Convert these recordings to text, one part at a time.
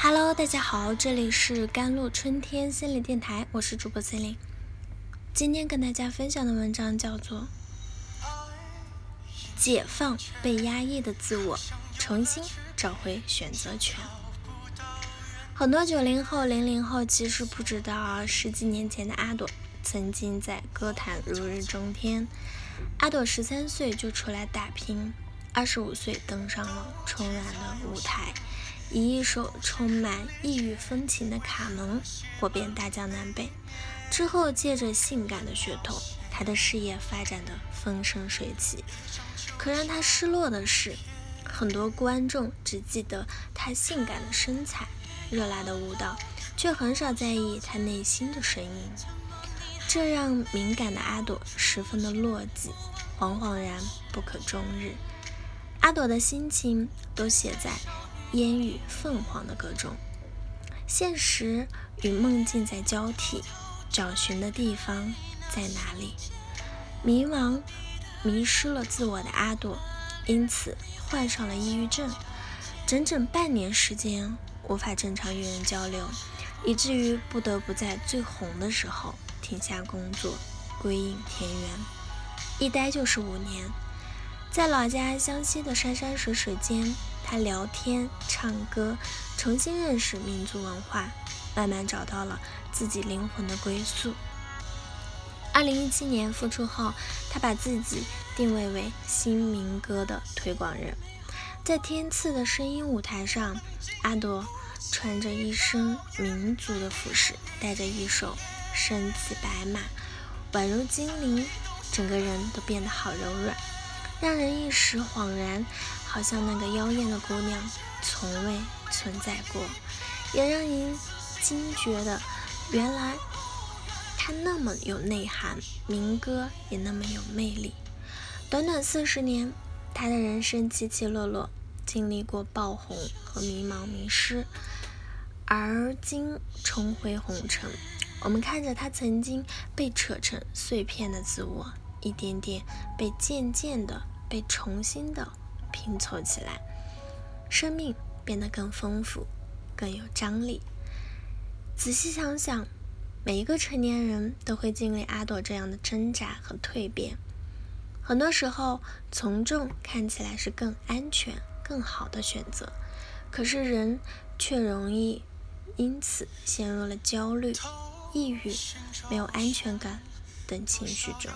Hello，大家好，这里是甘露春天心理电台，我是主播森林。今天跟大家分享的文章叫做《解放被压抑的自我，重新找回选择权》。很多九零后、零零后其实不知道，十几年前的阿朵曾经在歌坛如日中天。阿朵十三岁就出来打拼，二十五岁登上了春晚的舞台。以一首充满异域风情的《卡门》火遍大江南北，之后借着性感的噱头，他的事业发展的风生水起。可让他失落的是，很多观众只记得他性感的身材、热辣的舞蹈，却很少在意他内心的声音。这让敏感的阿朵十分的落寂，惶惶然不可终日。阿朵的心情都写在。烟雨凤凰的歌中，现实与梦境在交替，找寻的地方在哪里？迷茫、迷失了自我的阿朵，因此患上了抑郁症，整整半年时间无法正常与人交流，以至于不得不在最红的时候停下工作，归隐田园，一待就是五年。在老家湘西的山山水水间，他聊天、唱歌，重新认识民族文化，慢慢找到了自己灵魂的归宿。二零一七年复出后，他把自己定位为新民歌的推广人。在天赐的声音舞台上，阿朵穿着一身民族的服饰，带着一首身骑白马，宛如精灵，整个人都变得好柔软。让人一时恍然，好像那个妖艳的姑娘从未存在过，也让人惊觉的，原来她那么有内涵，民歌也那么有魅力。短短四十年，她的人生起起落落，经历过爆红和迷茫迷失，而今重回红尘。我们看着她曾经被扯成碎片的自我。一点点被渐渐的被重新的拼凑起来，生命变得更丰富，更有张力。仔细想想，每一个成年人都会经历阿朵这样的挣扎和蜕变。很多时候，从众看起来是更安全、更好的选择，可是人却容易因此陷入了焦虑、抑郁、没有安全感。等情绪中，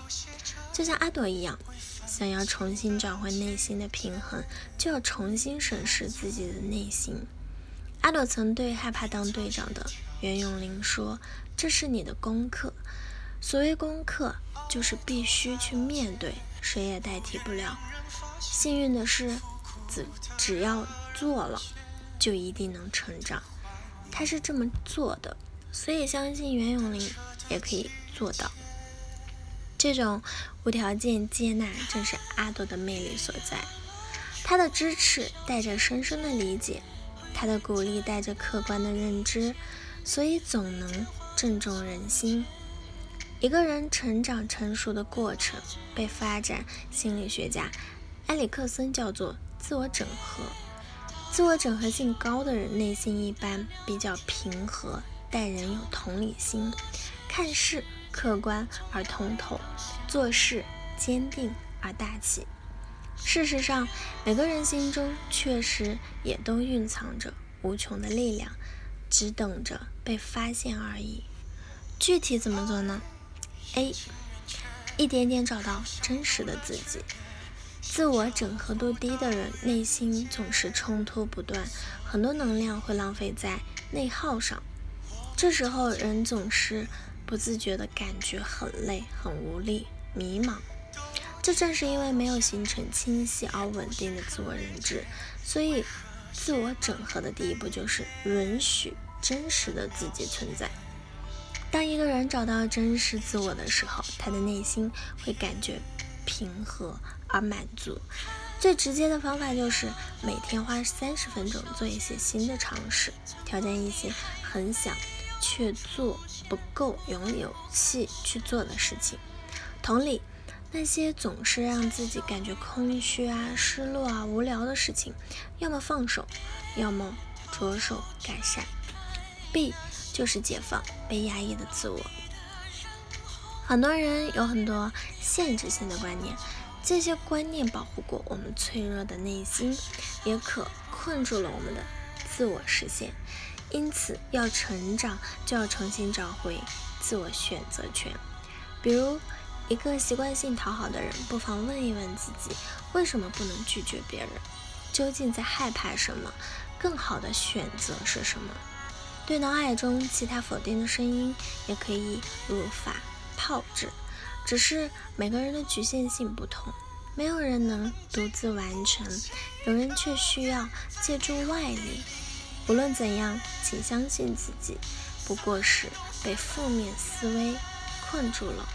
就像阿朵一样，想要重新找回内心的平衡，就要重新审视自己的内心。阿朵曾对害怕当队长的袁咏琳说：“这是你的功课。所谓功课，就是必须去面对，谁也代替不了。幸运的是，只只要做了，就一定能成长。他是这么做的，所以相信袁咏琳也可以做到。”这种无条件接纳，正是阿朵的魅力所在。他的支持带着深深的理解，他的鼓励带着客观的认知，所以总能正中人心。一个人成长成熟的过程，被发展心理学家埃里克森叫做自我整合。自我整合性高的人，内心一般比较平和，待人有同理心，看事。客观而通透，做事坚定而大气。事实上，每个人心中确实也都蕴藏着无穷的力量，只等着被发现而已。具体怎么做呢？A. 一点点找到真实的自己。自我整合度低的人，内心总是冲突不断，很多能量会浪费在内耗上。这时候，人总是。不自觉的感觉很累、很无力、迷茫，这正是因为没有形成清晰而稳定的自我认知。所以，自我整合的第一步就是允许真实的自己存在。当一个人找到真实自我的时候，他的内心会感觉平和而满足。最直接的方法就是每天花三十分钟做一些新的尝试，挑战一些很想。却做不够有勇气去做的事情。同理，那些总是让自己感觉空虚啊、失落啊、无聊的事情，要么放手，要么着手改善。B 就是解放被压抑的自我。很多人有很多限制性的观念，这些观念保护过我们脆弱的内心，也可困住了我们的自我实现。因此，要成长就要重新找回自我选择权。比如，一个习惯性讨好的人，不妨问一问自己：为什么不能拒绝别人？究竟在害怕什么？更好的选择是什么？对脑海中其他否定的声音，也可以如法炮制。只是每个人的局限性不同，没有人能独自完成，有人却需要借助外力。无论怎样，请相信自己，不过是被负面思维困住了，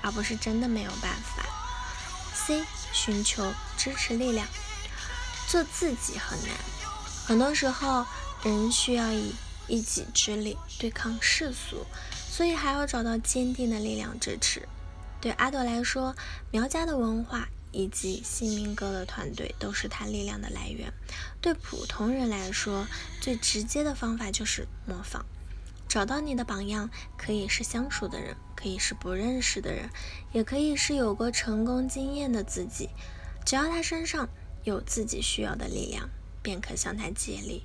而不是真的没有办法。C. 寻求支持力量，做自己很难，很多时候人需要以。一己之力对抗世俗，所以还要找到坚定的力量支持。对阿朵来说，苗家的文化以及新民歌的团队都是他力量的来源。对普通人来说，最直接的方法就是模仿。找到你的榜样，可以是相熟的人，可以是不认识的人，也可以是有过成功经验的自己。只要他身上有自己需要的力量，便可向他借力。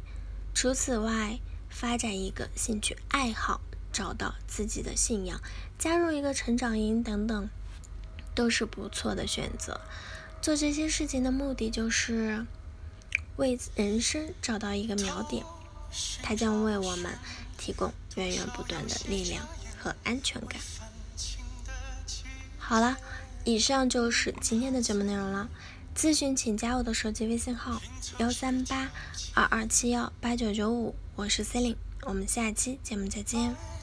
除此外，发展一个兴趣爱好，找到自己的信仰，加入一个成长营等等，都是不错的选择。做这些事情的目的就是为人生找到一个锚点，它将为我们提供源源不断的力量和安全感。好了，以上就是今天的节目内容了。咨询请加我的手机微信号：幺三八二二七幺八九九五。我是 Celine，我们下期节目再见。